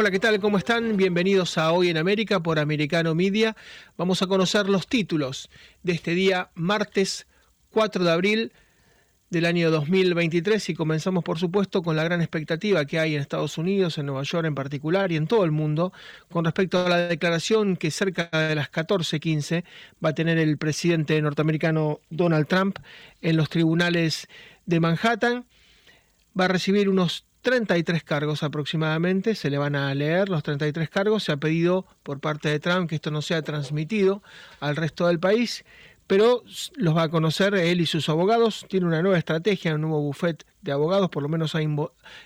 Hola, ¿qué tal? ¿Cómo están? Bienvenidos a Hoy en América por Americano Media. Vamos a conocer los títulos de este día, martes 4 de abril del año 2023 y comenzamos por supuesto con la gran expectativa que hay en Estados Unidos, en Nueva York en particular y en todo el mundo con respecto a la declaración que cerca de las 14:15 va a tener el presidente norteamericano Donald Trump en los tribunales de Manhattan. Va a recibir unos 33 cargos aproximadamente, se le van a leer los 33 cargos, se ha pedido por parte de Trump que esto no sea transmitido al resto del país, pero los va a conocer él y sus abogados, tiene una nueva estrategia, un nuevo buffet de abogados, por lo menos ha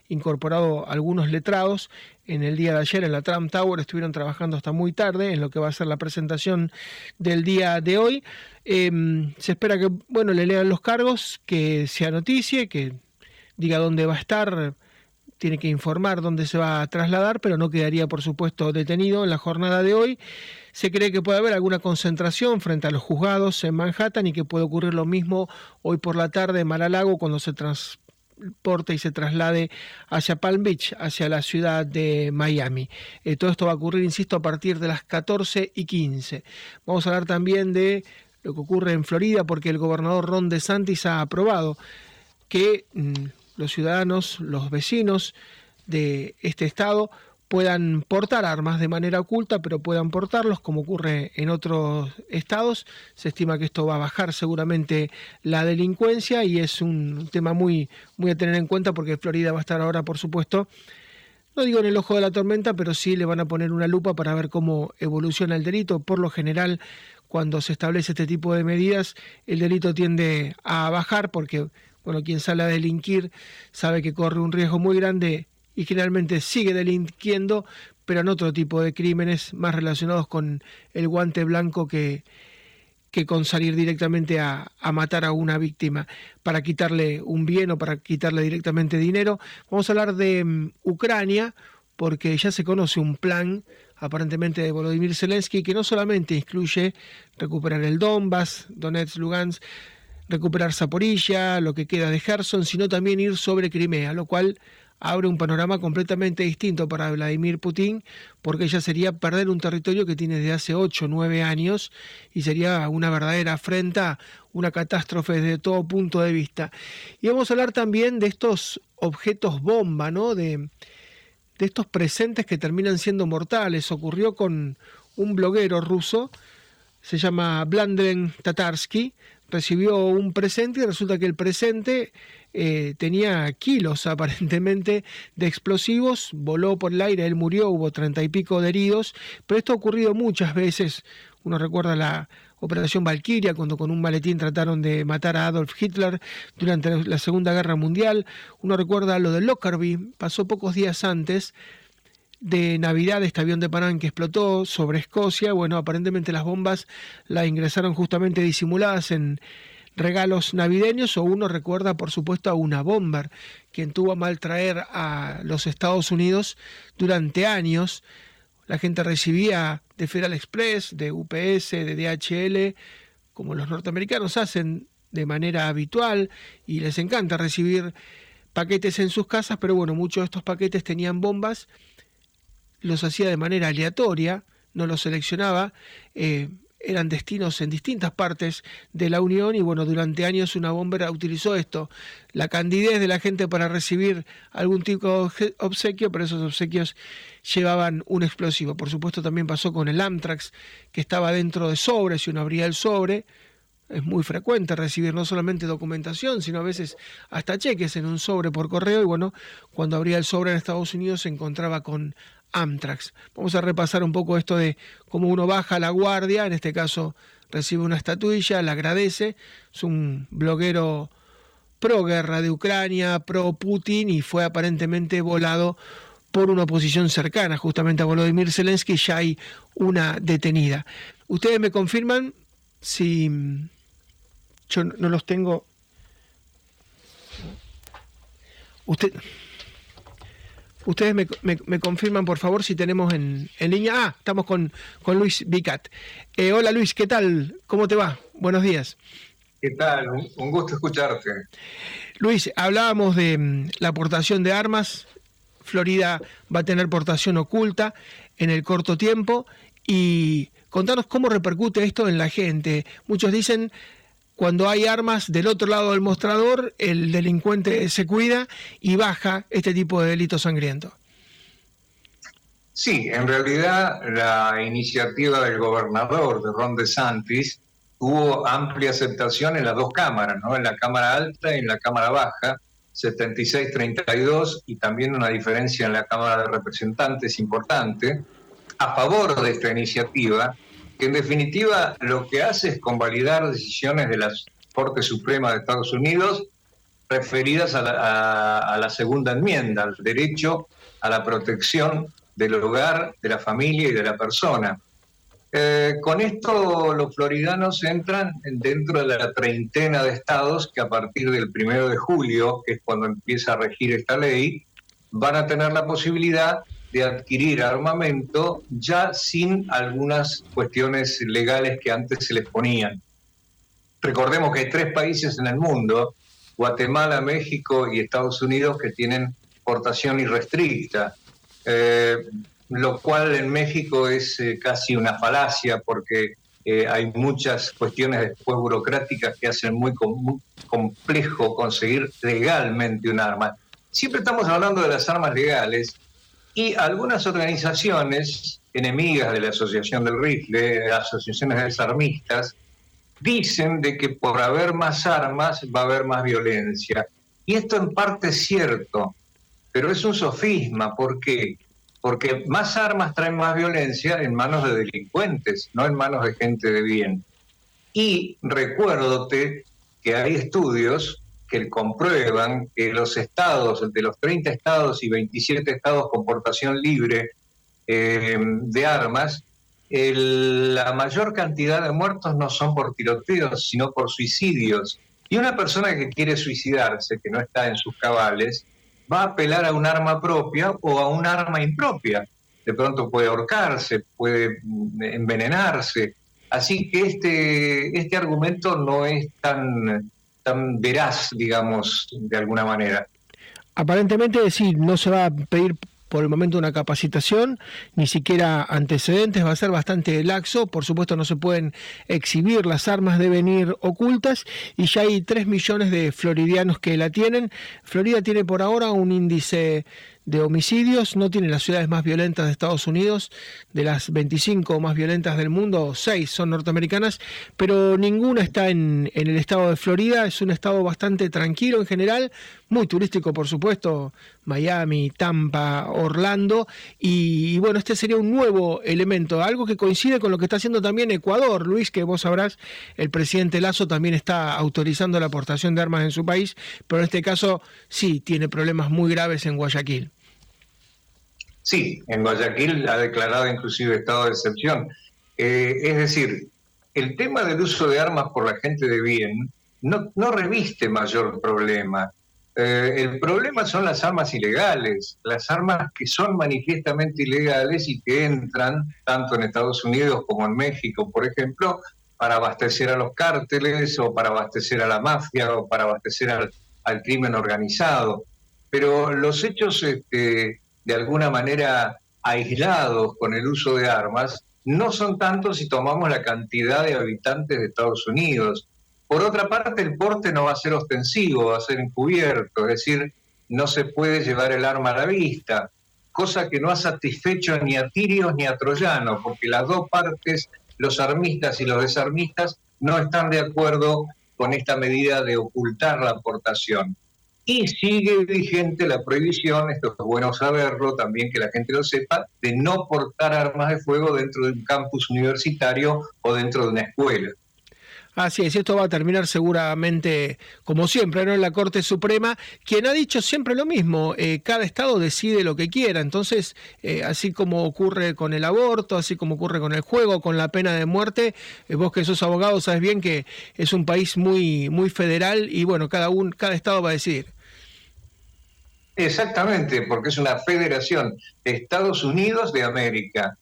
incorporado algunos letrados, en el día de ayer en la Trump Tower estuvieron trabajando hasta muy tarde en lo que va a ser la presentación del día de hoy. Em, se espera que, bueno, le lean los cargos, que sea noticia, que diga dónde va a estar, tiene que informar dónde se va a trasladar, pero no quedaría, por supuesto, detenido en la jornada de hoy. Se cree que puede haber alguna concentración frente a los juzgados en Manhattan y que puede ocurrir lo mismo hoy por la tarde en Mar-a-Lago cuando se transporte y se traslade hacia Palm Beach, hacia la ciudad de Miami. Eh, todo esto va a ocurrir, insisto, a partir de las 14 y 15. Vamos a hablar también de lo que ocurre en Florida porque el gobernador Ron DeSantis ha aprobado que mm, los ciudadanos, los vecinos de este estado puedan portar armas de manera oculta, pero puedan portarlos como ocurre en otros estados. Se estima que esto va a bajar seguramente la delincuencia y es un tema muy, muy a tener en cuenta porque Florida va a estar ahora, por supuesto, no digo en el ojo de la tormenta, pero sí le van a poner una lupa para ver cómo evoluciona el delito. Por lo general, cuando se establece este tipo de medidas, el delito tiende a bajar porque bueno, quien sale a delinquir sabe que corre un riesgo muy grande y generalmente sigue delinquiendo, pero en otro tipo de crímenes más relacionados con el guante blanco que, que con salir directamente a, a, matar a una víctima para quitarle un bien o para quitarle directamente dinero. Vamos a hablar de um, Ucrania porque ya se conoce un plan aparentemente de Volodymyr Zelensky que no solamente incluye recuperar el Donbass, Donetsk, Lugansk, recuperar Zaporilla, lo que queda de Gerson, sino también ir sobre Crimea, lo cual abre un panorama completamente distinto para Vladimir Putin, porque ya sería perder un territorio que tiene desde hace 8 o 9 años y sería una verdadera afrenta, una catástrofe desde todo punto de vista. Y vamos a hablar también de estos objetos bomba, ¿no? De, de estos presentes que terminan siendo mortales. Ocurrió con un bloguero ruso, se llama Blandren Tatarsky, recibió un presente y resulta que el presente eh, tenía kilos aparentemente de explosivos, voló por el aire, él murió, hubo treinta y pico de heridos, pero esto ha ocurrido muchas veces. Uno recuerda la Operación Valkyria, cuando con un maletín trataron de matar a Adolf Hitler durante la Segunda Guerra Mundial. Uno recuerda lo de Lockerbie, pasó pocos días antes, de Navidad, este avión de Panam que explotó sobre Escocia, bueno, aparentemente las bombas las ingresaron justamente disimuladas en regalos navideños o uno recuerda por supuesto a una bomber quien tuvo a mal traer a los Estados Unidos durante años. La gente recibía de Federal Express, de UPS, de DHL, como los norteamericanos hacen de manera habitual y les encanta recibir paquetes en sus casas, pero bueno, muchos de estos paquetes tenían bombas los hacía de manera aleatoria, no los seleccionaba, eh, eran destinos en distintas partes de la Unión y bueno, durante años una bombera utilizó esto, la candidez de la gente para recibir algún tipo de obsequio, pero esos obsequios llevaban un explosivo. Por supuesto también pasó con el Amtrax, que estaba dentro de sobres y uno abría el sobre, es muy frecuente recibir no solamente documentación, sino a veces hasta cheques en un sobre por correo y bueno, cuando abría el sobre en Estados Unidos se encontraba con Amtrax. Vamos a repasar un poco esto de cómo uno baja la guardia, en este caso recibe una estatuilla, la agradece, es un bloguero pro guerra de Ucrania, pro Putin y fue aparentemente volado por una oposición cercana justamente a Volodymyr Zelensky, ya hay una detenida. Ustedes me confirman si yo no los tengo. Usted, ustedes me, confirman, por favor, si tenemos en, línea. Ah, estamos con, con Luis Vicat. Eh, hola Luis, ¿qué tal? ¿Cómo te va? Buenos días. ¿Qué tal? Un gusto escucharte. Luis, hablábamos de mm, la aportación de armas. Florida va a tener portación oculta en el corto tiempo y contanos cómo repercute esto en la gente. Muchos dicen cuando hay armas del otro lado del mostrador, el delincuente se cuida y baja este tipo de delito sangriento. Sí, en realidad la iniciativa del gobernador de Ron DeSantis tuvo amplia aceptación en las dos cámaras, ¿no? en la Cámara Alta y en la Cámara Baja, 76-32, y también una diferencia en la Cámara de Representantes importante, a favor de esta iniciativa, en definitiva lo que hace es convalidar decisiones de la Corte Suprema de Estados Unidos referidas a la, a la segunda enmienda, al derecho a la protección del hogar, de la familia y de la persona. Eh, con esto los floridanos entran dentro de la treintena de estados que a partir del primero de julio, que es cuando empieza a regir esta ley, van a tener la posibilidad de adquirir armamento ya sin algunas cuestiones legales que antes se les ponían. Recordemos que hay tres países en el mundo, Guatemala, México y Estados Unidos, que tienen portación irrestricta. Eh, lo cual en México es eh, casi una falacia porque eh, hay muchas cuestiones después burocráticas que hacen muy, complejo conseguir legalmente un arma. Siempre estamos hablando de las armas legales y algunas organizaciones enemigas de la Asociación del Rifle, asociaciones desarmistas, dicen de que por haber más armas va a haber más violencia. Y esto en parte es cierto, pero es un sofisma. ¿Por qué? porque más armas traen más violencia en manos de delincuentes, no en manos de gente de bien. Y recuérdote que hay estudios que comprueban que los estados, de los 30 estados y 27 estados con portación libre eh, de armas, la mayor cantidad de muertos no son por tiroteos, sino por suicidios. Y una persona que quiere suicidarse, que no está en sus cabales, va a apelar a un arma propia o a un arma impropia. De pronto puede ahorcarse, puede mm, envenenarse. Así que este, este argumento no es tan, tan veraz, digamos, de alguna manera. Aparentemente, sí, no se va a pedir por el momento una capacitación, ni siquiera antecedentes, va a ser bastante laxo, por supuesto no se pueden exhibir, las armas deben ir ocultas y ya hay 3 millones de floridianos que la tienen. Florida tiene por ahora un índice de homicidios, no tiene las ciudades más violentas de Estados Unidos, de las 25 más violentas del mundo, 6 son norteamericanas, pero ninguna está en, en, el estado de Florida, es un estado bastante tranquilo en general, muy turístico por supuesto, Miami, Tampa, Orlando, y, bueno, este sería un nuevo elemento, algo que coincide con lo que está haciendo también Ecuador, Luis, que vos sabrás, el presidente Lazo también está autorizando la aportación de armas en su país, pero en este caso sí, tiene problemas muy graves en Guayaquil. Sí, en Guayaquil ha declarado inclusive estado de excepción. Eh, es decir, el tema del uso de armas por la gente de bien no, reviste mayor problema. Eh, el problema son las armas ilegales, las armas que son manifiestamente ilegales y que entran tanto en Estados Unidos como en México, por ejemplo, para abastecer a los cárteles o para abastecer a la mafia o para abastecer al, al crimen organizado. Pero los hechos este, de alguna manera aislados con el uso de armas, no son tantos si tomamos la cantidad de habitantes de Estados Unidos. Por otra parte, el porte no va a ser ostensivo, va a ser encubierto, es decir, no se puede llevar el arma a la vista, cosa que no ha satisfecho ni a tirios ni a troyanos, porque las dos partes, los armistas y los desarmistas, no están de acuerdo con esta medida de ocultar la aportación. Y sigue vigente la prohibición, esto es bueno saberlo, también que la gente lo sepa, de no portar armas de fuego dentro de un campus universitario o dentro de una escuela. Así es, esto va a terminar seguramente, como siempre, ¿no? en la Corte Suprema, quien ha dicho siempre lo mismo, eh, cada estado decide lo que quiera, entonces, eh, así como ocurre con el aborto, así como ocurre con el juego, con la pena de muerte, eh, vos que sos abogado sabes bien que es un país muy, muy federal y bueno, cada, un, cada estado va a decidir. Exactamente, porque es una federación, Estados Unidos de América.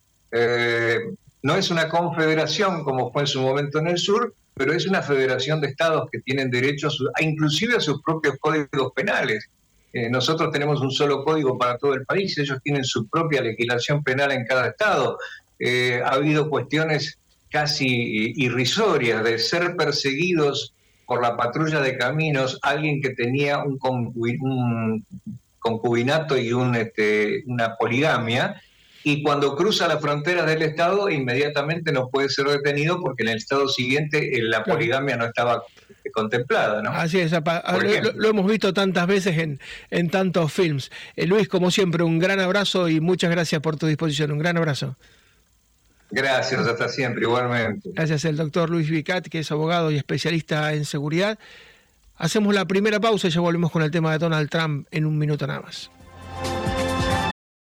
no es una confederación como fue en su momento en el sur, pero es una federación de estados que tienen derecho a, inclusive a sus propios códigos penales. Eh, nosotros tenemos un solo código para todo el país, ellos tienen su propia legislación penal en cada estado. Eh, ha habido cuestiones casi irrisorias de ser perseguidos por la patrulla de caminos, alguien que tenía un, concubinato y un, este, una poligamia, y cuando cruza la frontera del Estado inmediatamente no puede ser detenido porque en el Estado siguiente eh, la poligamia no estaba contemplada. ¿no? Así es, lo, hemos visto tantas veces en, en tantos films. Eh, Luis, como siempre, un gran abrazo y muchas gracias por tu disposición. Un gran abrazo. Gracias, hasta siempre, igualmente. Gracias, el doctor Luis Vicat, que es abogado y especialista en seguridad. Hacemos la primera pausa y ya volvemos con el tema de Donald Trump en un minuto nada más.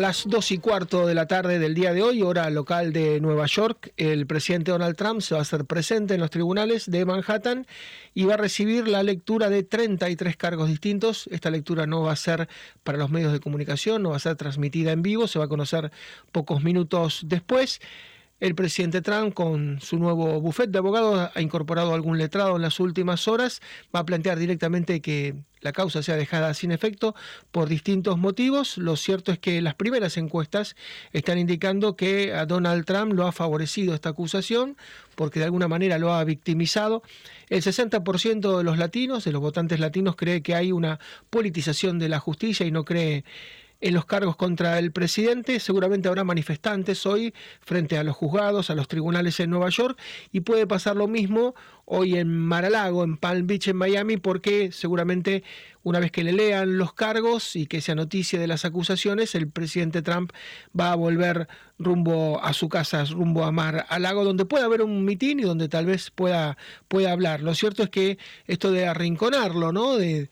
las dos y cuarto de la tarde del día de hoy, hora local de Nueva York, el presidente Donald Trump se va a hacer presente en los tribunales de Manhattan y va a recibir la lectura de 33 cargos distintos. Esta lectura no va a ser para los medios de comunicación, no va a ser transmitida en vivo, se va a conocer pocos minutos después. El presidente Trump, con su nuevo bufete de abogados, ha incorporado algún letrado en las últimas horas. Va a plantear directamente que la causa sea dejada sin efecto por distintos motivos. Lo cierto es que las primeras encuestas están indicando que a Donald Trump lo ha favorecido esta acusación porque de alguna manera lo ha victimizado. El 60% de los latinos, de los votantes latinos, cree que hay una politización de la justicia y no cree en los cargos contra el presidente. Seguramente habrá manifestantes hoy frente a los juzgados, a los tribunales en Nueva York y puede pasar lo mismo hoy en Mar-a-Lago, en Palm Beach, en Miami, porque seguramente una vez que le lean los cargos y que sea noticia de las acusaciones, el presidente Trump va a volver rumbo a su casa, rumbo a Mar-a-Lago, donde puede haber un mitin y donde tal vez pueda, pueda hablar. Lo cierto es que esto de arrinconarlo, ¿no? De,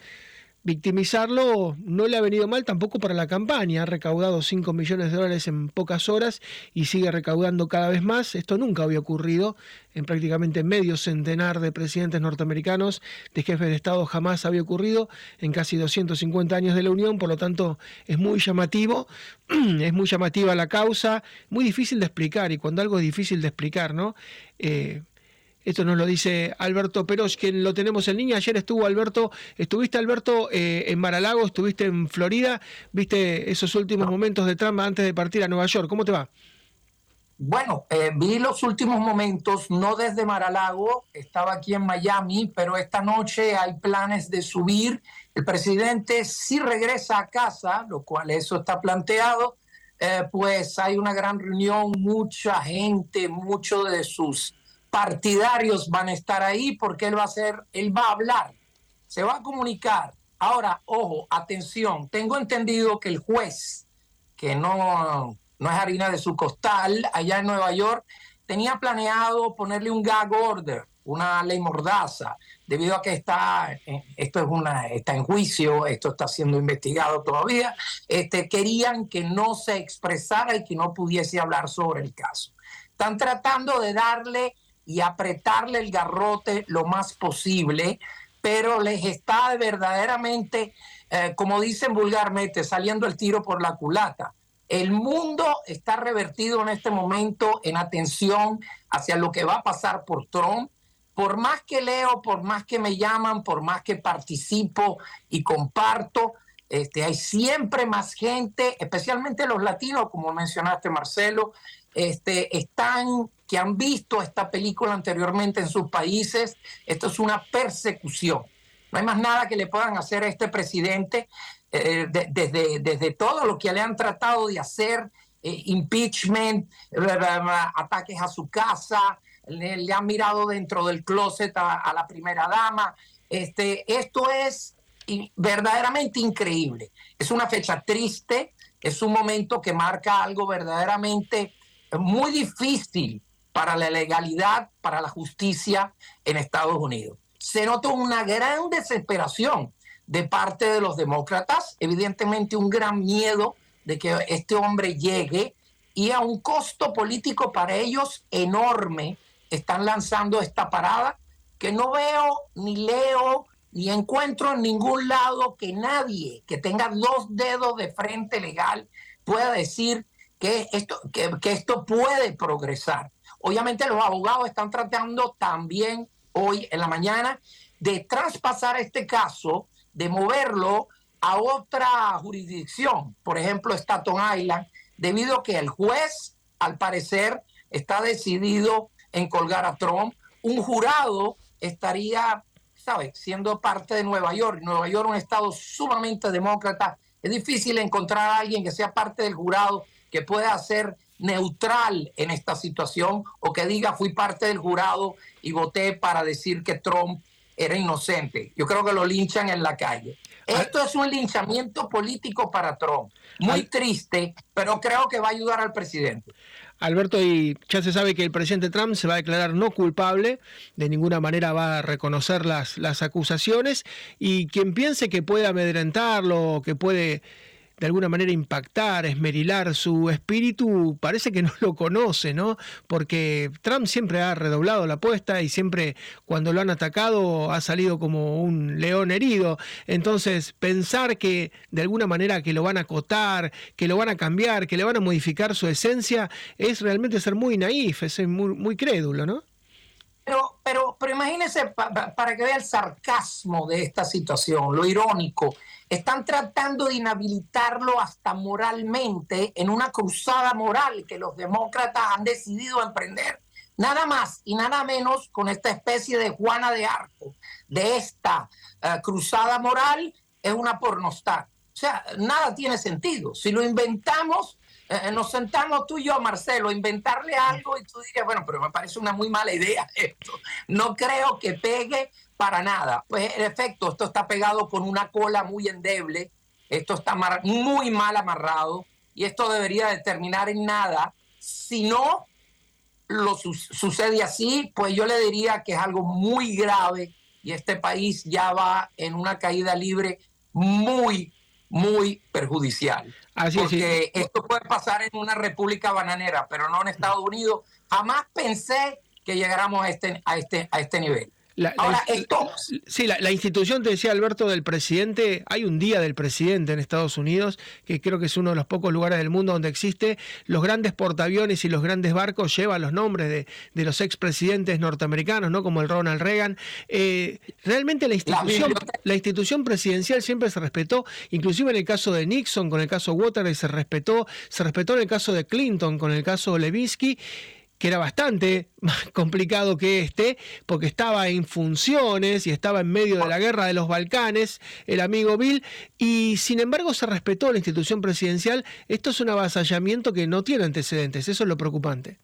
victimizarlo no le ha venido mal tampoco para la campaña. Ha recaudado 5 millones de dólares en pocas horas y sigue recaudando cada vez más. Esto nunca había ocurrido en prácticamente medio centenar de presidentes norteamericanos, de jefes de Estado, jamás había ocurrido en casi 250 años de la Unión. Por lo tanto, es muy llamativo, es muy llamativa la causa, muy difícil de explicar. Y cuando algo es difícil de explicar, ¿no? Eh, esto nos lo dice Alberto Peros, quien lo tenemos en línea. Ayer estuvo Alberto, estuviste Alberto eh, en Maralago, estuviste en Florida, viste esos últimos momentos de trama antes de partir a Nueva York. ¿Cómo te va? Bueno, eh, vi los últimos momentos, no desde Maralago, estaba aquí en Miami, pero esta noche hay planes de subir. El presidente sí regresa a casa, lo cual eso está planteado, eh, pues hay una gran reunión, mucha gente, muchos de sus partidarios van a estar ahí porque él va a ser, él va a hablar, se va a comunicar. Ahora, ojo, atención, tengo entendido que el juez, que no, no es harina de su costal, allá en Nueva York, tenía planeado ponerle un gag order, una ley mordaza, debido a que está, eh, esto es una, está en juicio, esto está siendo investigado todavía, este, querían que no se expresara y que no pudiese hablar sobre el caso. Están tratando de darle y apretarle el garrote lo más posible, pero les está verdaderamente, eh, como dicen vulgarmente, saliendo el tiro por la culata. El mundo está revertido en este momento en atención hacia lo que va a pasar por Trump. Por más que leo, por más que me llaman, por más que participo y comparto, este, hay siempre más gente, especialmente los latinos, como mencionaste Marcelo, este, están que han visto esta película anteriormente en sus países. Esto es una persecución. No hay más nada que le puedan hacer a este presidente eh, desde, desde todo lo que le han tratado de hacer, eh, impeachment, ataques a su casa, le, han mirado dentro del closet a, la primera dama. Este, esto es verdaderamente increíble. Es una fecha triste, es un momento que marca algo verdaderamente muy difícil para la legalidad, para la justicia en Estados Unidos. Se nota una gran desesperación de parte de los demócratas, evidentemente un gran miedo de que este hombre llegue y a un costo político para ellos enorme están lanzando esta parada que no veo ni leo ni encuentro en ningún lado que nadie que tenga dos dedos de frente legal pueda decir que esto, que, esto puede progresar. Obviamente los abogados están tratando también hoy en la mañana de traspasar este caso de moverlo a otra jurisdicción, por ejemplo, Staten Island, debido a que el juez, al parecer, está decidido en colgar a Trump. Un jurado estaría, ¿sabes?, siendo parte de Nueva York. Nueva York es un estado sumamente demócrata. Es difícil encontrar a alguien que sea parte del jurado que pueda ser neutral en esta situación o que diga fui parte del jurado y voté para decir que Trump era inocente. Yo creo que lo linchan en la calle. Esto es un linchamiento político para Trump. Muy triste, pero creo que va a ayudar al presidente. Alberto, y ya se sabe que el presidente Trump se va a declarar no culpable, de ninguna manera va a reconocer las, las acusaciones, y quien piense que puede amedrentarlo, que puede de alguna manera impactar, esmerilar su espíritu, parece que no lo conoce, ¿no? Porque Trump siempre ha redoblado la apuesta y siempre cuando lo han atacado ha salido como un león herido. Entonces, pensar que de alguna manera que lo van a acotar, que lo van a cambiar, que le van a modificar su esencia, es realmente ser muy naif, es muy, muy crédulo, ¿no? Pero, pero, pero imagínense para que vea el sarcasmo de esta situación, lo irónico. Están tratando de inhabilitarlo hasta moralmente en una cruzada moral que los demócratas han decidido emprender. Nada más y nada menos con esta especie de Juana de Arco, de esta eh, cruzada moral, es una pornostar. O sea, nada tiene sentido. Si lo inventamos, eh, nos sentamos tú y yo, Marcelo, inventarle algo y tú dirías, bueno, pero me parece una muy mala idea esto. No creo que pegue para nada. Pues en efecto, esto está pegado con una cola muy endeble, esto está muy mal amarrado y esto debería determinar en nada. Si no lo sucede así, pues yo le diría que es algo muy grave y este país ya va en una caída libre muy, muy perjudicial. Así porque esto puede pasar en una república bananera, pero no en Estados Unidos. Jamás pensé que llegáramos a este, a este, a este nivel. La, Ahora, esto... Sí, la, institución, te decía Alberto, del presidente, hay un día del presidente en Estados Unidos, que creo que es uno de los pocos lugares del mundo donde existe. Los grandes portaaviones y los grandes barcos llevan los nombres de, de los expresidentes norteamericanos, ¿no? Como el Ronald Reagan. Eh, realmente la institución, la institución presidencial siempre se respetó, inclusive en el caso de Nixon, con el caso Watergate se respetó, se respetó en el caso de Clinton, con el caso Levinsky que era bastante más complicado que este, porque estaba en funciones y estaba en medio de la guerra de los Balcanes, el amigo Bill, y sin embargo se respetó la institución presidencial. Esto es un avasallamiento que no tiene antecedentes, eso es lo preocupante.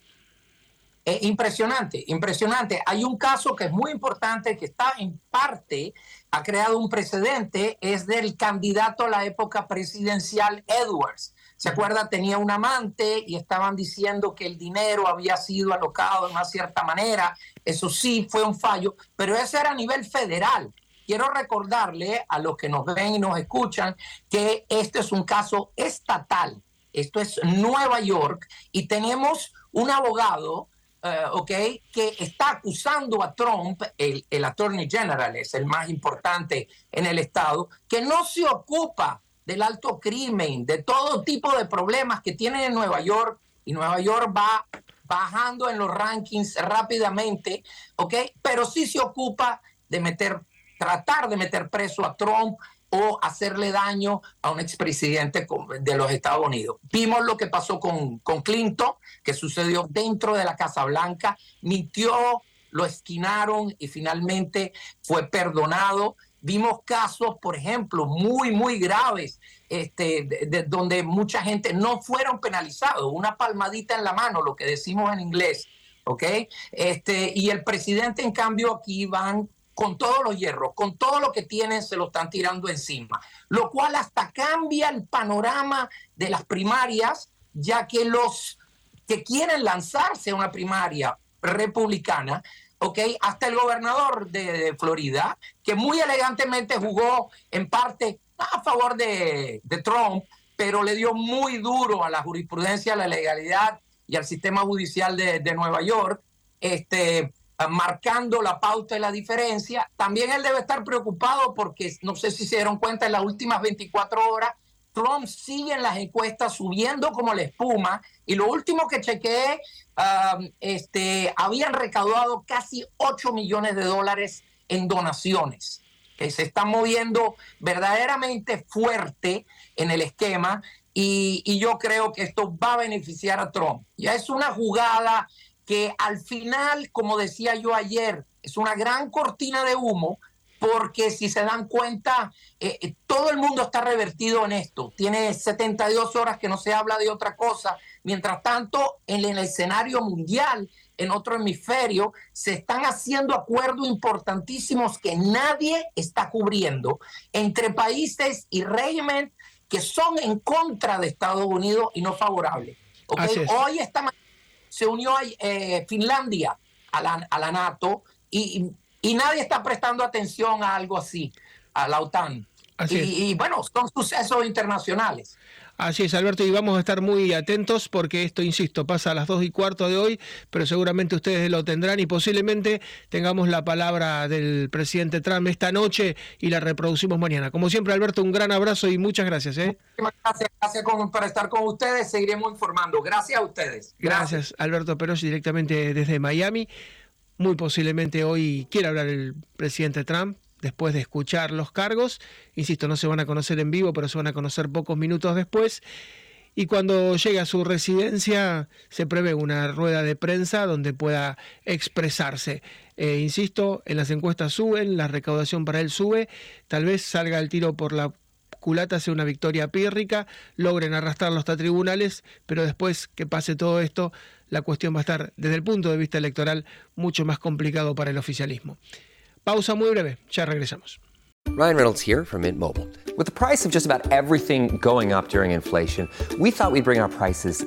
impresionante, impresionante. Hay un caso que es muy importante, que está en parte, ha creado un precedente, es del candidato a la época presidencial Edwards ¿Se acuerda? Tenía un amante y estaban diciendo que el dinero había sido alocado de una cierta manera. Eso sí fue un fallo, pero ese era a nivel federal. Quiero recordarle a los que nos ven y nos escuchan que este es un caso estatal. Esto es Nueva York y tenemos un abogado uh, ok, que está acusando a Trump, el, el Attorney General es el más importante en el estado, que no se ocupa del alto crimen, de todo tipo de problemas que tienen en Nueva York, y Nueva York va bajando en los rankings rápidamente, ¿ok? Pero sí se ocupa de meter, tratar de meter preso a Trump o hacerle daño a un expresidente de los Estados Unidos. Vimos lo que pasó con, con Clinton, que sucedió dentro de la Casa Blanca, mintió, lo esquinaron y finalmente fue perdonado. Vimos casos, por ejemplo, muy, muy graves, este, de, donde mucha gente no fueron penalizados, una palmadita en la mano, lo que decimos en inglés, ¿ok? Este, y el presidente, en cambio, aquí van con todos los hierros, con todo lo que tienen, se lo están tirando encima, lo cual hasta cambia el panorama de las primarias, ya que los que quieren lanzarse a una primaria republicana ¿ok? Hasta el gobernador de, Florida, que muy elegantemente jugó en parte a favor de, Trump, pero le dio muy duro a la jurisprudencia, a la legalidad y al sistema judicial de, Nueva York, este, marcando la pauta y la diferencia. También él debe estar preocupado porque no sé si se dieron cuenta en las últimas 24 horas, Trump sigue en las encuestas subiendo como la espuma y lo último que chequeé, este, habían recaudado casi 8 millones de dólares en donaciones. Que se están moviendo verdaderamente fuerte en el esquema y yo creo que esto va a beneficiar a Trump. Ya es una jugada que al final, como decía yo ayer, es una gran cortina de humo porque si se dan cuenta, eh, eh, todo el mundo está revertido en esto. Tiene 72 horas que no se habla de otra cosa. Mientras tanto, en el escenario mundial, en otro hemisferio, se están haciendo acuerdos importantísimos que nadie está cubriendo entre países y régimen que son en contra de Estados Unidos y no favorables. Hoy esta se unió eh, Finlandia a la, a la NATO y y nadie está prestando atención a algo así, a la OTAN. y, bueno, son sucesos internacionales. Así es, Alberto, y vamos a estar muy atentos porque esto, insisto, pasa a las dos y cuarto de hoy, pero seguramente ustedes lo tendrán y posiblemente tengamos la palabra del presidente Trump esta noche y la reproducimos mañana. Como siempre, Alberto, un gran abrazo y muchas gracias. ¿eh? Gracias, gracias por estar con ustedes, seguiremos informando. Gracias a ustedes. Gracias, gracias Alberto Perosi, directamente desde Miami. Muy posiblemente hoy quiera hablar el presidente Trump después de escuchar los cargos. Insisto, no se van a conocer en vivo, pero se van a conocer pocos minutos después. Y cuando llegue a su residencia se prevé una rueda de prensa donde pueda expresarse. Eh, insisto, en las encuestas suben, la recaudación para él sube, tal vez salga el tiro por la culata, sea una victoria pírrica, logren arrastrarlo hasta tribunales, pero después que pase todo esto, la cuestión va a estar, desde el punto de vista electoral, mucho más complicado para el oficialismo. Pausa muy breve, ya regresamos. Ryan Reynolds here from Mint Mobile. With the price of just about everything going up during inflation, we thought we'd bring our prices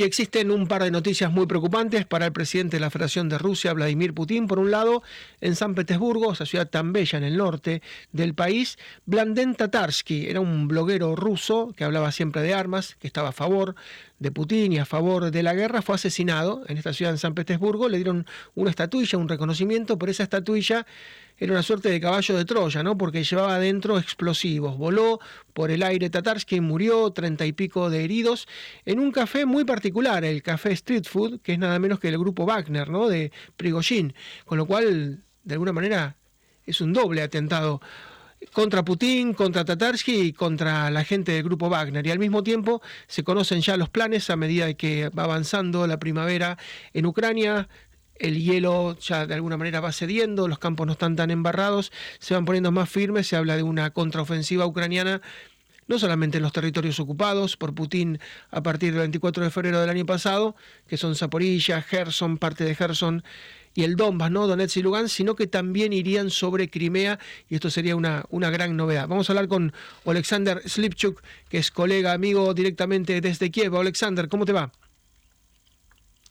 Y existen un par de noticias muy preocupantes para el presidente de la Federación de Rusia, Vladimir Putin. Por un lado, en San Petersburgo, esa ciudad tan bella en el norte del país, Blanden Tatarsky era un bloguero ruso que hablaba siempre de armas, que estaba a favor de Putin y a favor de la guerra, fue asesinado en esta ciudad, en San Petersburgo. Le dieron una estatuilla, un reconocimiento, por esa estatuilla era una suerte de caballo de Troya, ¿no? Porque llevaba adentro explosivos. Voló por el aire Tatarsky, murió, treinta y pico de heridos, en un café muy particular, el café Street Food, que es nada menos que el grupo Wagner, ¿no? De Prigozhin. Con lo cual, de alguna manera, es un doble atentado contra Putin, contra Tatarsky y contra la gente del grupo Wagner. Y al mismo tiempo se conocen ya los planes a medida que va avanzando la primavera en Ucrania el hielo ya de alguna manera va cediendo, los campos no están tan embarrados, se van poniendo más firmes, se habla de una contraofensiva ucraniana no solamente en los territorios ocupados por Putin a partir del 24 de febrero del año pasado, que son Zaporilla, Gerson, parte de Gerson y el Donbass, ¿no? Donetsk y Lugansk, sino que también irían sobre Crimea y esto sería una, una gran novedad. Vamos a hablar con Alexander Slipchuk, que es colega, amigo directamente desde Kiev. Alexander, ¿cómo te va?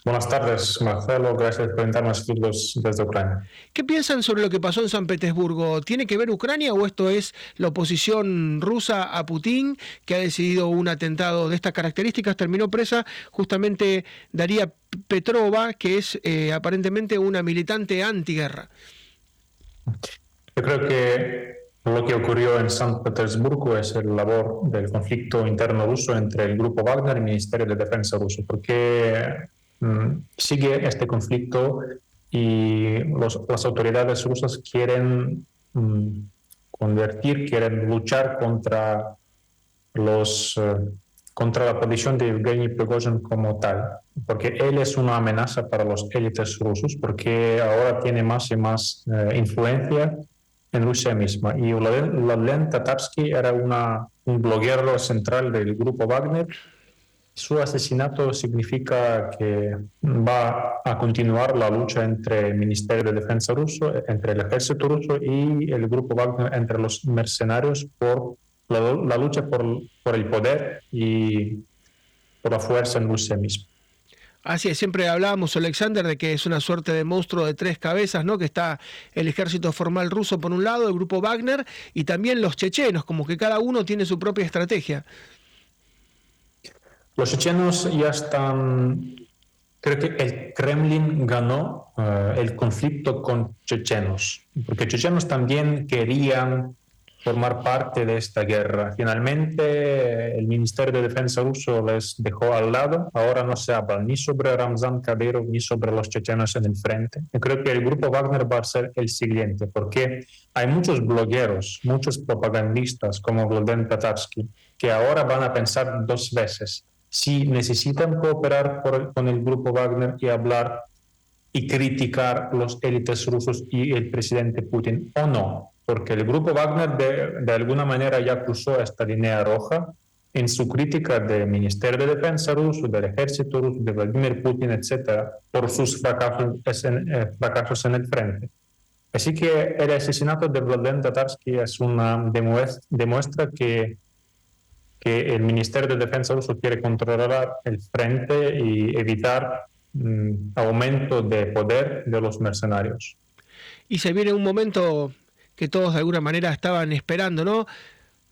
Buenas tardes, Marcelo. Gracias por invitarnos desde Ucrania. ¿Qué piensan sobre lo que pasó en San Petersburgo? ¿Tiene que ver Ucrania o esto es la oposición rusa a Putin que ha decidido un atentado de estas características? Terminó presa justamente Daría Petrova, que es eh, aparentemente una militante antiguerra. Yo creo que lo que ocurrió en San Petersburgo es el labor del conflicto interno ruso entre el grupo Wagner y el Ministerio de Defensa ruso, porque sigue este conflicto y las autoridades rusas quieren mm, convertir, quieren luchar contra los eh, contra la posición de Evgeny Prigozhin como tal, porque él es una amenaza para los élites rusos, porque ahora tiene más y más eh, influencia en Rusia misma. Y Vladimir Tatarsky era una, un bloguero central del grupo Wagner su asesinato significa que va a continuar la lucha entre el Ministerio de Defensa ruso, entre el ejército ruso y el grupo Wagner, entre los mercenarios por la, lucha por, el poder y por la fuerza en Rusia misma. Así es, siempre hablábamos, Alexander, de que es una suerte de monstruo de tres cabezas, ¿no? Que está el ejército formal ruso por un lado, el grupo Wagner, y también los chechenos, como que cada uno tiene su propia estrategia. Los chechenos ya están, creo que el Kremlin ganó eh, el conflicto con chechenos, porque chechenos también querían formar parte de esta guerra. Finalmente, el Ministerio de Defensa ruso les dejó al lado. Ahora no se habla ni sobre Ramzan Kadyrov ni sobre los chechenos en el frente. Yo creo que el grupo Wagner va a ser el siguiente, porque hay muchos blogueros, muchos propagandistas como Vladimir Tatarsky, que ahora van a pensar dos veces si necesitan cooperar con el grupo Wagner y hablar y criticar los élites rusos y el presidente Putin o no, porque el grupo Wagner de, alguna manera ya cruzó esta línea roja en su crítica del Ministerio de Defensa ruso, del ejército ruso, de Vladimir Putin, etcétera, por sus eh, fracasos en el frente. Así que el asesinato de Vladimir Tatarsky es una demuestra que que el Ministerio de Defensa ruso quiere controlar el frente y evitar mm, aumento de poder de los mercenarios. Y se viene un momento que todos de alguna manera estaban esperando, ¿no?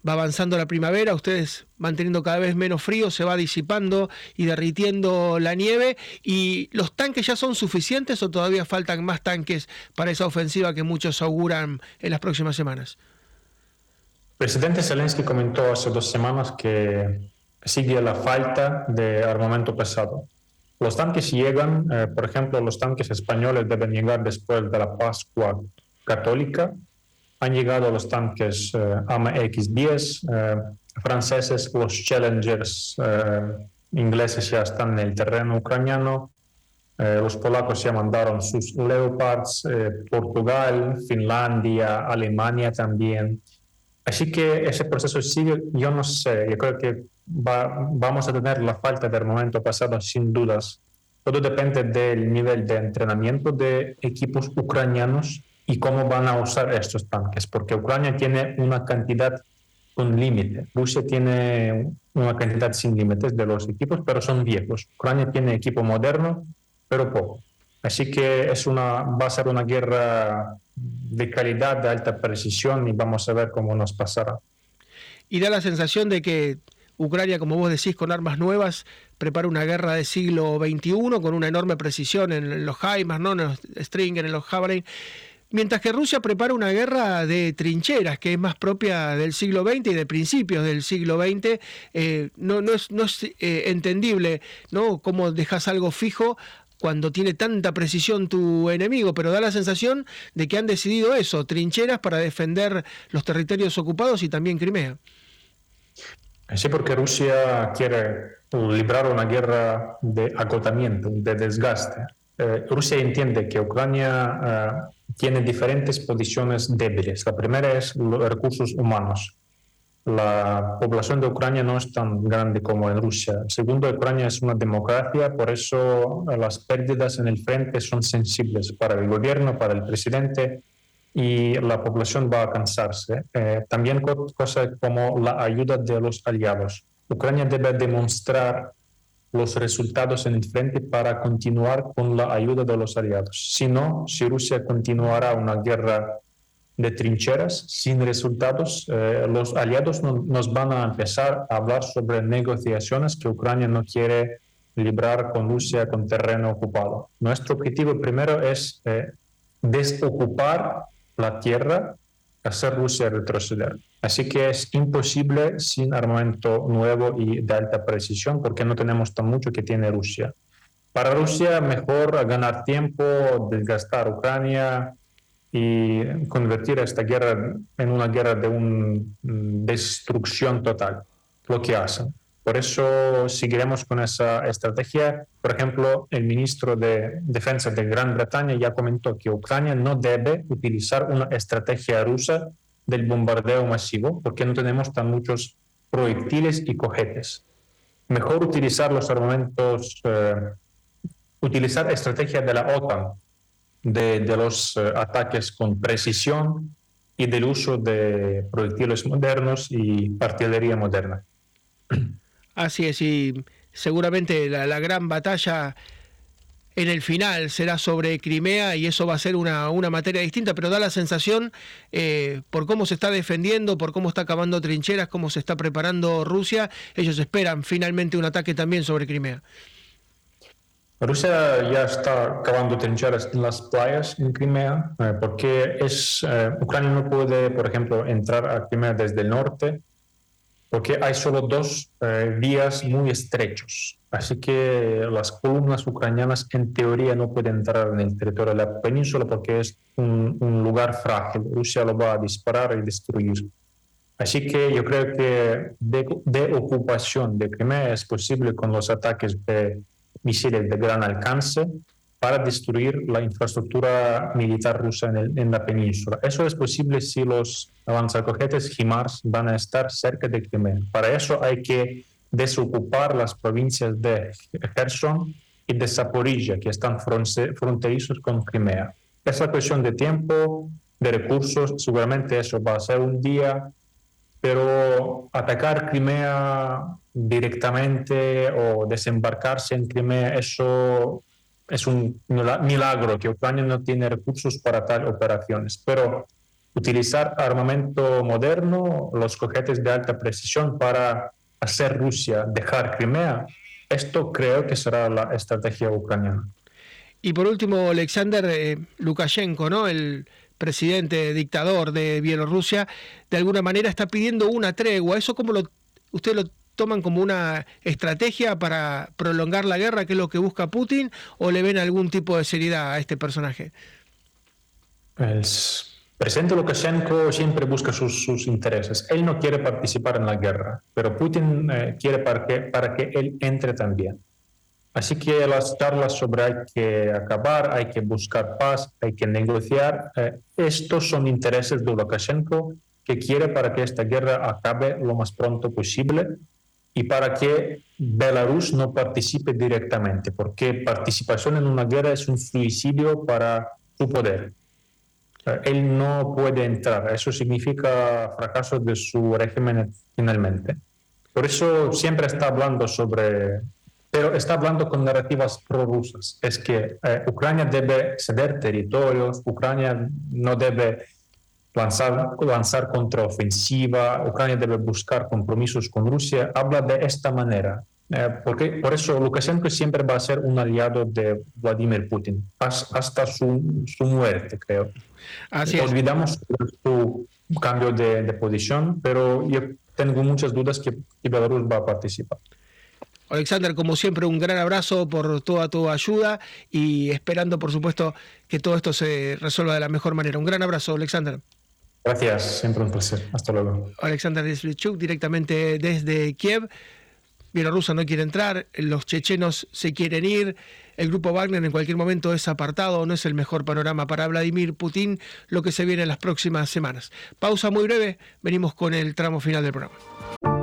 Va avanzando la primavera, ustedes van teniendo cada vez menos frío, se va disipando y derritiendo la nieve. ¿Y los tanques ya son suficientes o todavía faltan más tanques para esa ofensiva que muchos auguran en las próximas semanas? Presidente Zelensky comentó hace dos semanas que sigue la falta de armamento pesado. Los tanques llegan, eh, por ejemplo, los tanques españoles deben llegar después de la Pascua Católica. Han llegado los tanques eh, AMA X-10, eh, franceses, los Challengers ingleses ya están en el terreno ucraniano, los polacos ya mandaron sus Leopards, Portugal, Finlandia, Alemania también. Así que ese proceso sigue, yo no sé, yo creo que vamos a tener la falta de armamento pasado sin dudas. Todo depende del nivel de entrenamiento de equipos ucranianos y cómo van a usar estos tanques, porque Ucrania tiene una cantidad con límite. Rusia tiene una cantidad sin límites de los equipos, pero son viejos. Ucrania tiene equipo moderno, pero poco. Así que es una, va a ser una guerra de calidad, de alta precisión y vamos a ver cómo nos pasará. Y da la sensación de que Ucrania, como vos decís, con armas nuevas, prepara una guerra del siglo XXI con una enorme precisión en los HIMARS, ¿no? en los Stringer, en los Javelin. Mientras que Rusia prepara una guerra de trincheras, que es más propia del siglo XX y de principios del siglo XX, eh, no, no, es, no es eh, entendible ¿no? cómo dejas algo fijo cuando tiene tanta precisión tu enemigo, pero da la sensación de que han decidido eso, trincheras para defender los territorios ocupados y también Crimea. Sí, porque Rusia quiere librar una guerra de agotamiento, de desgaste. Eh, Rusia entiende que Ucrania eh, tiene diferentes posiciones débiles. La primera es los recursos humanos. La población de Ucrania no es tan grande como en Rusia. Segundo, Ucrania es una democracia, por eso las pérdidas en el frente son sensibles para el gobierno, para el presidente y la población va a cansarse. Eh, también cosas como la ayuda de los aliados. Ucrania debe demostrar los resultados en el frente para continuar con la ayuda de los aliados. Si no, si Rusia continuará una guerra de trincheras sin resultados, eh, los aliados nos van a empezar a hablar sobre negociaciones que Ucrania no quiere librar con Rusia con terreno ocupado. Nuestro objetivo primero es eh, desocupar la tierra, hacer Rusia retroceder. Así que es imposible sin armamento nuevo y de alta precisión porque no tenemos tan mucho que tiene Rusia. Para Rusia mejor ganar tiempo, desgastar Ucrania, y convertir esta guerra en una guerra de una mm, destrucción total, lo que hacen. Por eso seguiremos con esa estrategia. Por ejemplo, el ministro de Defensa de Gran Bretaña ya comentó que Ucrania no debe utilizar una estrategia rusa del bombardeo masivo porque no tenemos tan muchos proyectiles y cohetes. Mejor utilizar los armamentos, eh, utilizar estrategia de la OTAN, de, los eh, ataques con precisión y del uso de proyectiles modernos y artillería moderna. Así es, y seguramente la, gran batalla en el final será sobre Crimea y eso va a ser una, una materia distinta, pero da la sensación, eh, por cómo se está defendiendo, por cómo está acabando trincheras, cómo se está preparando Rusia, ellos esperan finalmente un ataque también sobre Crimea. Rusia ya está cavando trincheras en las playas en Crimea eh, porque es, eh, Ucrania no puede, por ejemplo, entrar a Crimea desde el norte porque hay solo dos eh, vías muy estrechos. Así que las columnas ucranianas en teoría no pueden entrar en el territorio de la península porque es un, lugar frágil. Rusia lo va a disparar y destruir. Así que yo creo que de, de ocupación de Crimea es posible con los ataques de misiles de gran alcance para destruir la infraestructura militar rusa en, la península. Eso es posible si los avanzacohetes HIMARS van a estar cerca de Crimea. Para eso hay que desocupar las provincias de Kherson y de Zaporilla, que están fronterizos con Crimea. Es la cuestión de tiempo, de recursos, seguramente eso va a ser un día, pero atacar Crimea directamente o desembarcarse en Crimea, eso es un milagro que Ucrania no tiene recursos para tal operaciones. Pero utilizar armamento moderno, los cohetes de alta precisión para hacer Rusia dejar Crimea, esto creo que será la estrategia ucraniana. Y por último, Alexander eh, Lukashenko, ¿no? el presidente dictador de Bielorrusia, de alguna manera está pidiendo una tregua. ¿Eso cómo lo, usted lo toman como una estrategia para prolongar la guerra, que es lo que busca Putin, o le ven algún tipo de seriedad a este personaje? El presidente Lukashenko siempre busca sus, intereses. Él no quiere participar en la guerra, pero Putin eh, quiere para que, para que él entre también. Así que las charlas sobre hay que acabar, hay que buscar paz, hay que negociar, eh, estos son intereses de Lukashenko que quiere para que esta guerra acabe lo más pronto posible y para que Belarus no participe directamente, porque participación en una guerra es un suicidio para su poder. Él no puede entrar, eso significa fracaso de su régimen finalmente. Por eso siempre está hablando sobre, pero está hablando con narrativas prorrusas. Es que eh, Ucrania debe ceder territorios, Ucrania no debe lanzar, lanzar contraofensiva, Ucrania debe buscar compromisos con Rusia, habla de esta manera. Eh, porque, por eso Lukashenko siempre va a ser un aliado de Vladimir Putin, hasta su, su muerte, creo. Así Olvidamos su cambio de, de, posición, pero yo tengo muchas dudas que, que Belarus va a participar. Alexander, como siempre, un gran abrazo por toda tu ayuda y esperando, por supuesto, que todo esto se resuelva de la mejor manera. Un gran abrazo, Alexander. Gracias, siempre un placer. Hasta luego. Alexander Deslichuk, directamente desde Kiev. Bielorrusia no quiere entrar, los chechenos se quieren ir. el grupo Wagner en cualquier momento es apartado, no es el mejor panorama para Vladimir Putin lo que se viene en las próximas semanas. Pausa muy breve, venimos con el tramo final del programa.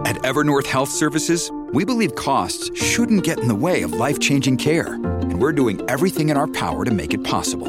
At Evernorth Health Services, we believe costs shouldn't get in the way of life-changing care, and we're doing everything in our power to make it possible.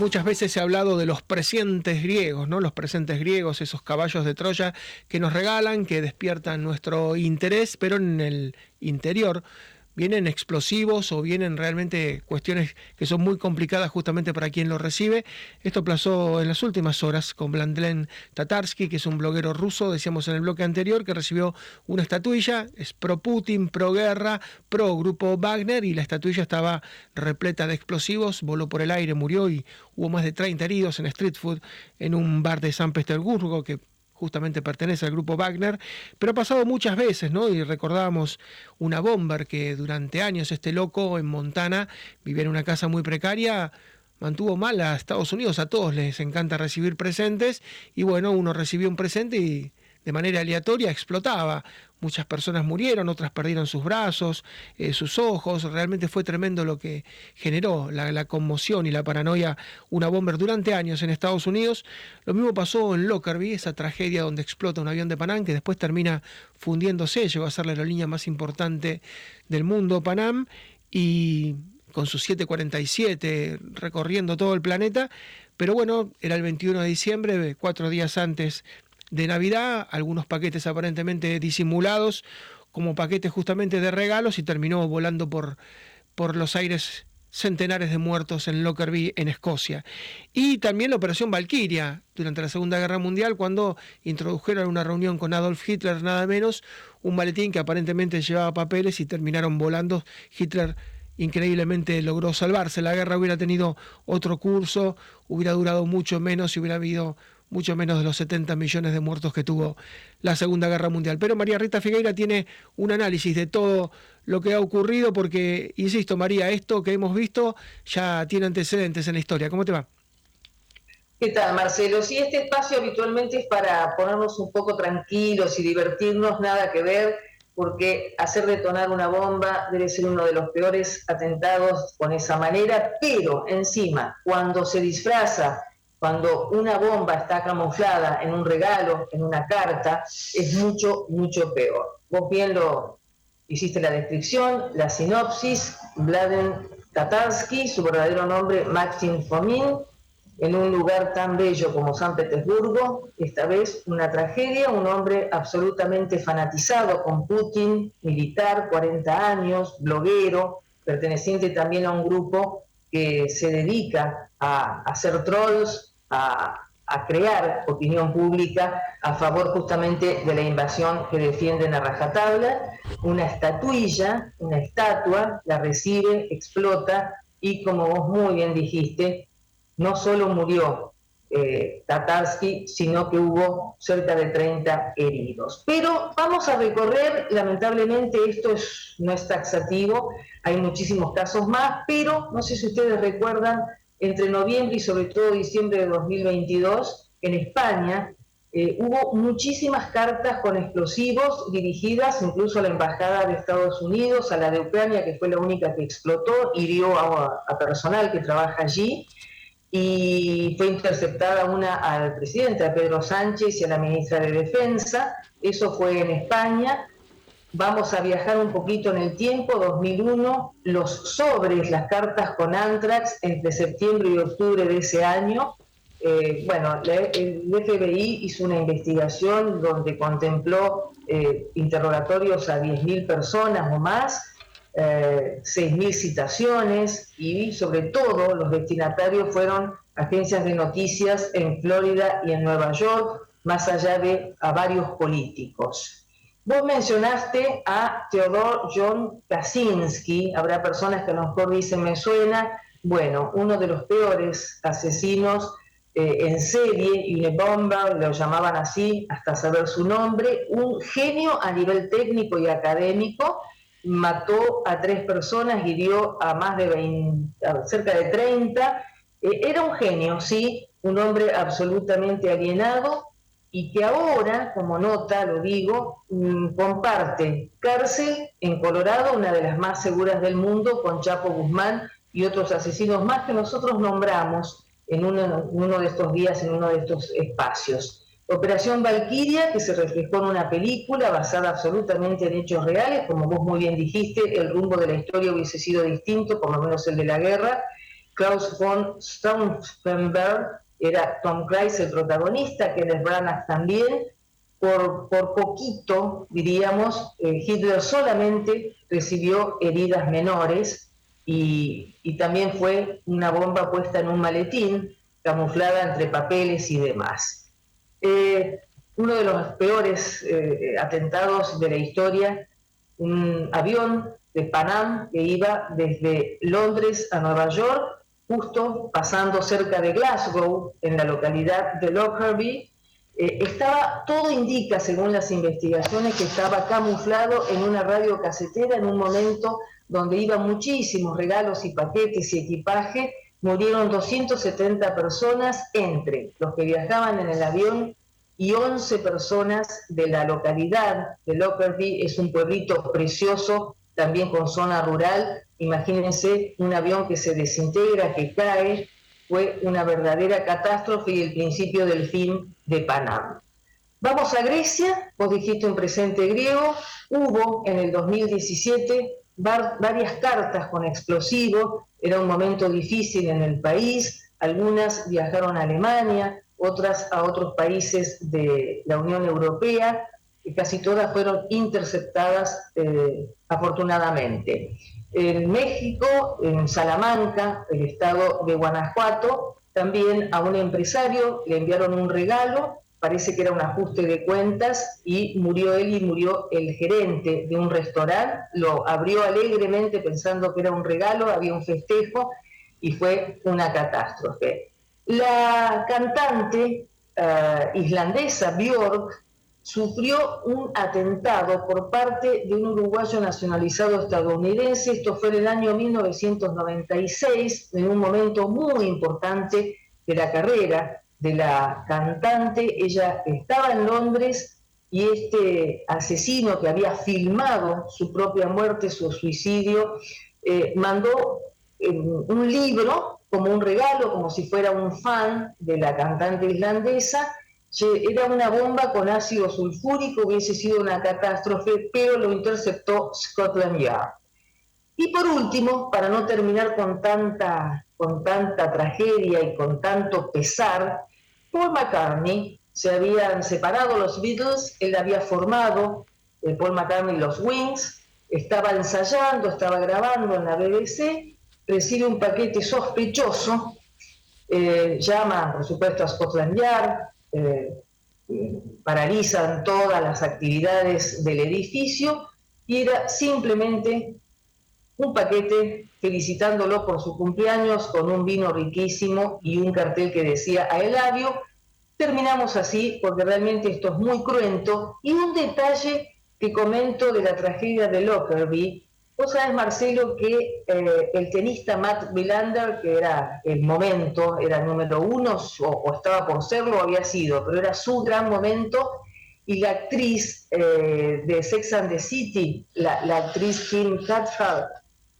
Muchas veces se ha hablado de los presentes griegos, ¿no? Los presentes griegos, esos caballos de Troya que nos regalan, que despiertan nuestro interés, pero en el interior vienen explosivos o vienen realmente cuestiones que son muy complicadas justamente para quien lo recibe. Esto pasó en las últimas horas con Blandlen Tatarsky, que es un bloguero ruso, decíamos en el bloque anterior, que recibió una estatuilla, es pro Putin, pro guerra, pro grupo Wagner, y la estatuilla estaba repleta de explosivos, voló por el aire, murió y hubo más de 30 heridos en Street Food en un bar de San Petersburgo que justamente pertenece al grupo Wagner, pero ha pasado muchas veces, ¿no? Y recordábamos una bomber que durante años este loco en Montana vivía en una casa muy precaria, mantuvo mal a Estados Unidos, a todos les encanta recibir presentes, y bueno, uno recibió un presente y de manera aleatoria explotaba. Muchas personas murieron, otras perdieron sus brazos, eh, sus ojos. Realmente fue tremendo lo que generó la, conmoción y la paranoia una bomber durante años en Estados Unidos. Lo mismo pasó en Lockerbie, esa tragedia donde explota un avión de Panam que después termina fundiéndose. Llegó a ser la aerolínea más importante del mundo, Panam, y con sus 747 recorriendo todo el planeta. Pero bueno, era el 21 de diciembre, cuatro días antes de Navidad, algunos paquetes aparentemente disimulados como paquetes justamente de regalos y terminó volando por, por los aires centenares de muertos en Lockerbie, en Escocia. Y también la Operación Valkyria, durante la Segunda Guerra Mundial, cuando introdujeron una reunión con Adolf Hitler, nada menos, un maletín que aparentemente llevaba papeles y terminaron volando. Hitler increíblemente logró salvarse. La guerra hubiera tenido otro curso, hubiera durado mucho menos y hubiera habido mucho menos de los 70 millones de muertos que tuvo la Segunda Guerra Mundial. Pero María Rita Figueira tiene un análisis de todo lo que ha ocurrido porque, insisto, María, esto que hemos visto ya tiene antecedentes en la historia. ¿Cómo te va? ¿Qué tal, Marcelo? Sí, este espacio habitualmente es para ponernos un poco tranquilos y divertirnos, nada que ver, porque hacer detonar una bomba debe ser uno de los peores atentados con esa manera, pero encima, cuando se disfraza cuando una bomba está camuflada en un regalo, en una carta, es mucho, mucho peor. Vos bien lo hiciste la descripción, la sinopsis, Vladen Tatarsky, su verdadero nombre Maxim Fomin, en un lugar tan bello como San Petersburgo, esta vez una tragedia, un hombre absolutamente fanatizado con Putin, militar, 40 años, bloguero, perteneciente también a un grupo que se dedica a hacer trolls, a, crear opinión pública a favor justamente de la invasión que defienden a rajatabla. Una estatuilla, una estatua, la recibe, explota y como vos muy bien dijiste, no solo murió eh, Tatarsky, sino que hubo cerca de 30 heridos. Pero vamos a recorrer, lamentablemente esto es, no es taxativo, hay muchísimos casos más, pero no sé si ustedes recuerdan entre noviembre y sobre todo diciembre de 2022, en España, eh, hubo muchísimas cartas con explosivos dirigidas incluso a la Embajada de Estados Unidos, a la de Ucrania, que fue la única que explotó, hirió a, a personal que trabaja allí, y fue interceptada una al presidente, a Pedro Sánchez y a la ministra de Defensa. Eso fue en España. Vamos a viajar un poquito en el tiempo, 2001, los sobres, las cartas con Antrax entre septiembre y octubre de ese año. Eh, bueno, el FBI hizo una investigación donde contempló eh, interrogatorios a 10.000 personas o más, eh, 6.000 citaciones y sobre todo los destinatarios fueron agencias de noticias en Florida y en Nueva York, más allá de a varios políticos. Vos mencionaste a Theodor John Kaczynski, habrá personas que a lo mejor dicen me suena, Bueno, uno de los peores asesinos eh, en serie, y bomba, lo llamaban así hasta saber su nombre, un genio a nivel técnico y académico, mató a tres personas, hirió a más de 20, cerca de 30. Eh, era un genio, sí, un hombre absolutamente alienado y que ahora, como nota, lo digo, mm, comparte cárcel en Colorado, una de las más seguras del mundo, con Chapo Guzmán y otros asesinos más que nosotros nombramos en uno, de estos días, en uno de estos espacios. Operación Valkyria, que se reflejó en una película basada absolutamente en hechos reales, como vos muy bien dijiste, el rumbo de la historia hubiese sido distinto, por lo menos el de la guerra. Klaus von Stauffenberg era Tom Cruise el protagonista, Kenneth Branagh también. Por, por poquito, diríamos, eh, Hitler solamente recibió heridas menores y, y también fue una bomba puesta en un maletín, camuflada entre papeles y demás. Eh, uno de los peores eh, atentados de la historia, un avión de Panam que iba desde Londres a Nueva York, justo pasando cerca de Glasgow, en la localidad de Lockerbie, eh, estaba, todo indica, según las investigaciones, que estaba camuflado en una radio casetera en un momento donde iban muchísimos regalos y paquetes y equipaje murieron 270 personas entre los que viajaban en el avión y 11 personas de la localidad de Lockerbie. Es un pueblito precioso, también con zona rural. Imagínense un avión que se desintegra, que cae. Fue una verdadera catástrofe y el principio del fin de Panamá. Vamos a Grecia, vos dijiste un presente griego, hubo en el 2017 varias cartas con explosivos, era un momento difícil en el país, algunas viajaron a Alemania, otras a otros países de la Unión Europea, y casi todas fueron interceptadas eh, afortunadamente. En México, en Salamanca, el estado de Guanajuato, también a un empresario le enviaron un regalo parece que era un ajuste de cuentas y murió él y murió el gerente de un restaurante, lo abrió alegremente pensando que era un regalo, había un festejo y fue una catástrofe. La cantante eh, islandesa Björk sufrió un atentado por parte de un uruguayo nacionalizado estadounidense, esto fue en el año 1996, en un momento muy importante de la carrera de la cantante, ella estaba en Londres y este asesino que había filmado su propia muerte, su suicidio, eh, mandó eh, un libro como un regalo, como si fuera un fan de la cantante islandesa. Era una bomba con ácido sulfúrico, hubiese sido una catástrofe, pero lo interceptó Scotland Yard. Y por último, para no terminar con tanta, con tanta tragedia y con tanto pesar, Paul McCartney se habían separado los Beatles, él había formado eh, Paul McCartney los Wings, estaba ensayando, estaba grabando en la BBC, recibe un paquete sospechoso, eh, llama por supuesto a Scotland Yard, eh, paralizan todas las actividades del edificio y era simplemente un paquete felicitándolo por su cumpleaños con un vino riquísimo y un cartel que decía a Eladio. Terminamos así porque realmente esto es muy cruento y un detalle que comento de la tragedia de Lockerbie. Vos sabés, Marcelo, que eh, el tenista Matt Wilander, que era el momento, era número uno o, estaba por serlo, había sido, pero era su gran momento, y la actriz eh, de Sex and the City, la, actriz Kim Cattrall,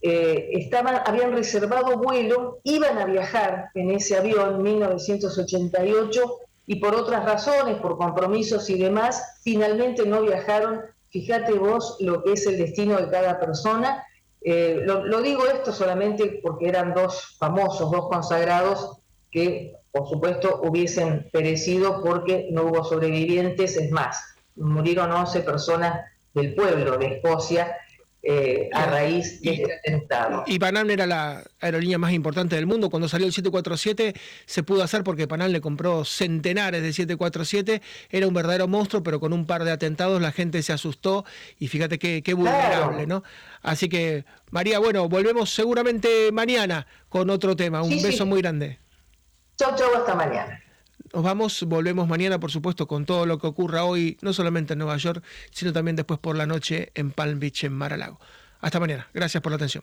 eh, estaban, habían reservado vuelo, iban a viajar en ese avión 1988 y por otras razones, por compromisos y demás, finalmente no viajaron. Fíjate vos lo que es el destino de cada persona. Eh, lo, digo esto solamente porque eran dos famosos, dos consagrados que por supuesto hubiesen perecido porque no hubo sobrevivientes, es más, murieron 11 personas del pueblo de Escocia eh, a raíz de este atentado. Y Panam era la aerolínea más importante del mundo. Cuando salió el 747 se pudo hacer porque Panam le compró centenares de 747. Era un verdadero monstruo, pero con un par de atentados la gente se asustó y fíjate qué, vulnerable, ¿no? Así que, María, bueno, volvemos seguramente mañana con otro tema. Un beso muy grande. Chau, chau, hasta mañana. Nos vamos, volvemos mañana, por supuesto, con todo lo que ocurra hoy, no solamente en Nueva York, sino también después por la noche en Palm Beach, en Mar-a-Lago. Hasta mañana. Gracias por la atención.